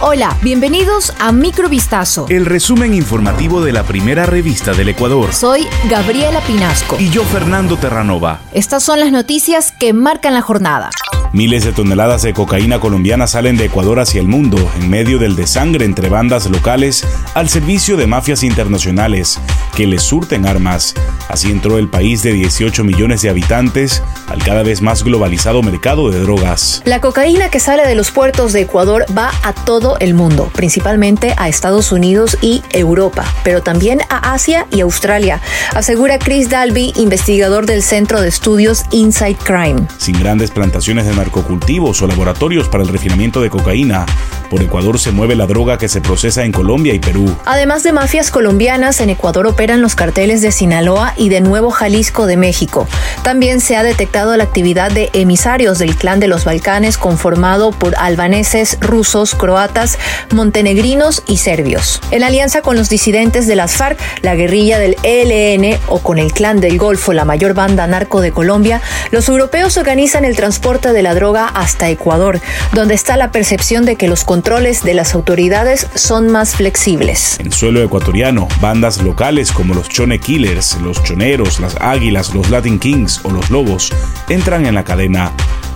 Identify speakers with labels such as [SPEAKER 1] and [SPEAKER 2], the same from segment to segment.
[SPEAKER 1] Hola, bienvenidos a Microvistazo.
[SPEAKER 2] El resumen informativo de la primera revista del Ecuador.
[SPEAKER 1] Soy Gabriela Pinasco.
[SPEAKER 2] Y yo, Fernando Terranova.
[SPEAKER 1] Estas son las noticias que marcan la jornada.
[SPEAKER 2] Miles de toneladas de cocaína colombiana salen de Ecuador hacia el mundo en medio del desangre entre bandas locales al servicio de mafias internacionales que les surten armas. Así entró el país de 18 millones de habitantes al cada vez más globalizado mercado de drogas.
[SPEAKER 1] La cocaína que sale de los puertos de Ecuador va a todo el mundo, principalmente a Estados Unidos y Europa, pero también a Asia y Australia, asegura Chris Dalby, investigador del Centro de Estudios Inside Crime.
[SPEAKER 2] Sin grandes plantaciones de narcocultivos o laboratorios para el refinamiento de cocaína, por Ecuador se mueve la droga que se procesa en Colombia y Perú.
[SPEAKER 1] Además de mafias colombianas, en Ecuador operan los carteles de Sinaloa y de Nuevo Jalisco de México. También se ha detectado la actividad de emisarios del clan de los Balcanes conformado por albaneses, rusos, croatas, montenegrinos y serbios. En alianza con los disidentes de las FARC, la guerrilla del ELN o con el clan del Golfo, la mayor banda narco de Colombia, los europeos organizan el transporte de la droga hasta Ecuador, donde está la percepción de que los controles de las autoridades son más flexibles.
[SPEAKER 2] En suelo ecuatoriano, bandas locales como los Chone Killers, los Choneros, las Águilas, los Latin Kings o los Lobos entran en la cadena.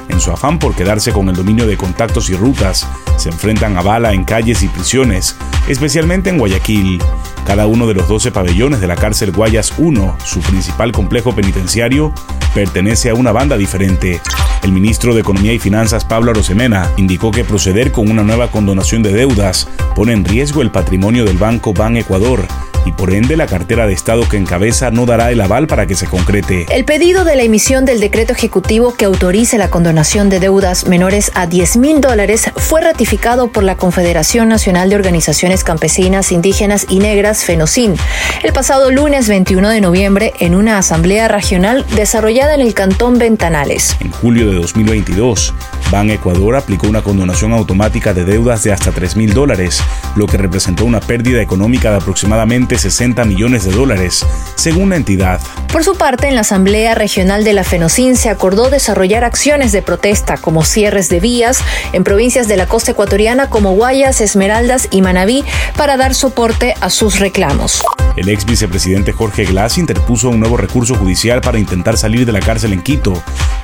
[SPEAKER 2] En su afán por quedarse con el dominio de contactos y rutas, se enfrentan a bala en calles y prisiones, especialmente en Guayaquil. Cada uno de los 12 pabellones de la cárcel Guayas 1, su principal complejo penitenciario, pertenece a una banda diferente. El ministro de Economía y Finanzas, Pablo Arosemena, indicó que proceder con una nueva condonación de deudas pone en riesgo el patrimonio del Banco Ban Ecuador y por ende la cartera de Estado que encabeza no dará el aval para que se concrete.
[SPEAKER 1] El pedido de la emisión del decreto ejecutivo que autorice la condonación de deudas menores a 10 mil dólares fue ratificado por la Confederación Nacional de Organizaciones Campesinas, Indígenas y Negras, FENOCIN, el pasado lunes 21 de noviembre en una asamblea regional desarrollada en el Cantón Ventanales.
[SPEAKER 2] En julio de 2022, Ban Ecuador aplicó una condonación automática de deudas de hasta 3 mil dólares, lo que representó una pérdida económica de aproximadamente 60 millones de dólares, según la entidad.
[SPEAKER 1] Por su parte, en la Asamblea Regional de la FENOCIN se acordó desarrollar acciones de protesta como cierres de vías en provincias de la costa ecuatoriana como Guayas, Esmeraldas y Manabí para dar soporte a sus reclamos.
[SPEAKER 2] El ex vicepresidente Jorge Glass interpuso un nuevo recurso judicial para intentar salir de la cárcel en Quito,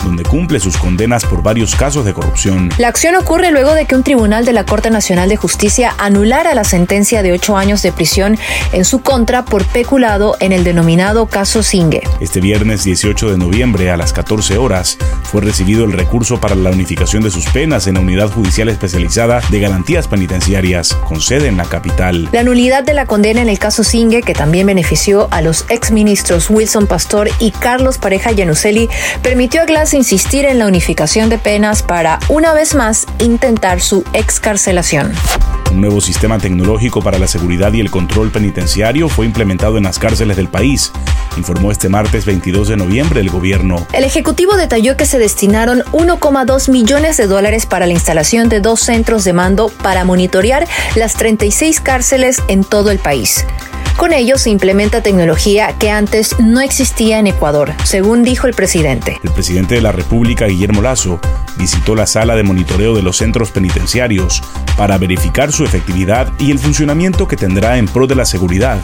[SPEAKER 2] donde cumple sus condenas por varios casos de corrupción.
[SPEAKER 1] La acción ocurre luego de que un tribunal de la Corte Nacional de Justicia anulara la sentencia de ocho años de prisión en su contra por peculado en el denominado caso Singue.
[SPEAKER 2] Este viernes 18 de noviembre a las 14 horas fue recibido el recurso para la unificación de sus penas en la Unidad Judicial Especializada de Garantías Penitenciarias, con sede en la capital.
[SPEAKER 1] La nulidad de la condena en el caso Singue, que también benefició a los exministros Wilson Pastor y Carlos Pareja Yanuseli, permitió a Glass insistir en la unificación de penas para, una vez más, intentar su excarcelación.
[SPEAKER 2] Un nuevo sistema tecnológico para la seguridad y el control penitenciario fue implementado en las cárceles del país, informó este martes 22 de noviembre el gobierno.
[SPEAKER 1] El Ejecutivo detalló que se destinaron 1,2 millones de dólares para la instalación de dos centros de mando para monitorear las 36 cárceles en todo el país. Con ello se implementa tecnología que antes no existía en Ecuador, según dijo el presidente.
[SPEAKER 2] El presidente de la República, Guillermo Lazo, visitó la sala de monitoreo de los centros penitenciarios para verificar su efectividad y el funcionamiento que tendrá en pro de la seguridad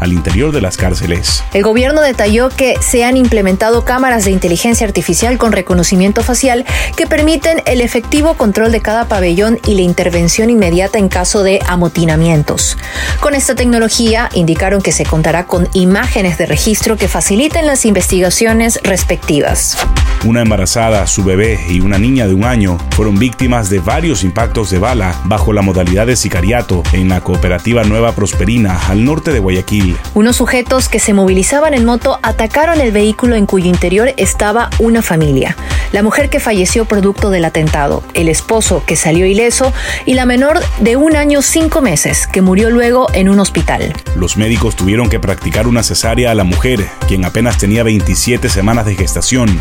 [SPEAKER 2] al interior de las cárceles.
[SPEAKER 1] El gobierno detalló que se han implementado cámaras de inteligencia artificial con reconocimiento facial que permiten el efectivo control de cada pabellón y la intervención inmediata en caso de amotinamientos. Con esta tecnología indicaron que se contará con imágenes de registro que faciliten las investigaciones respectivas.
[SPEAKER 2] Una embarazada, su bebé y una niña de un año fueron víctimas de varios impactos de bala bajo la modalidad de sicariato en la cooperativa Nueva Prosperina al norte de Guayaquil.
[SPEAKER 1] Unos sujetos que se movilizaban en moto atacaron el vehículo en cuyo interior estaba una familia. La mujer que falleció producto del atentado, el esposo que salió ileso y la menor de un año cinco meses que murió luego en un hospital.
[SPEAKER 2] Los médicos tuvieron que practicar una cesárea a la mujer, quien apenas tenía 27 semanas de gestación.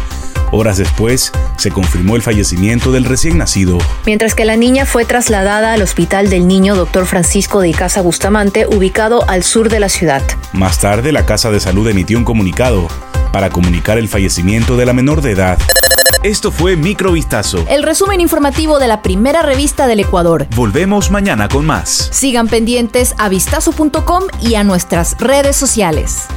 [SPEAKER 2] Horas después, se confirmó el fallecimiento del recién nacido.
[SPEAKER 1] Mientras que la niña fue trasladada al Hospital del Niño Dr. Francisco de Casa Bustamante, ubicado al sur de la ciudad.
[SPEAKER 2] Más tarde, la Casa de Salud emitió un comunicado para comunicar el fallecimiento de la menor de edad. Esto fue Microvistazo.
[SPEAKER 1] El resumen informativo de la primera revista del Ecuador.
[SPEAKER 2] Volvemos mañana con más.
[SPEAKER 1] Sigan pendientes a vistazo.com y a nuestras redes sociales.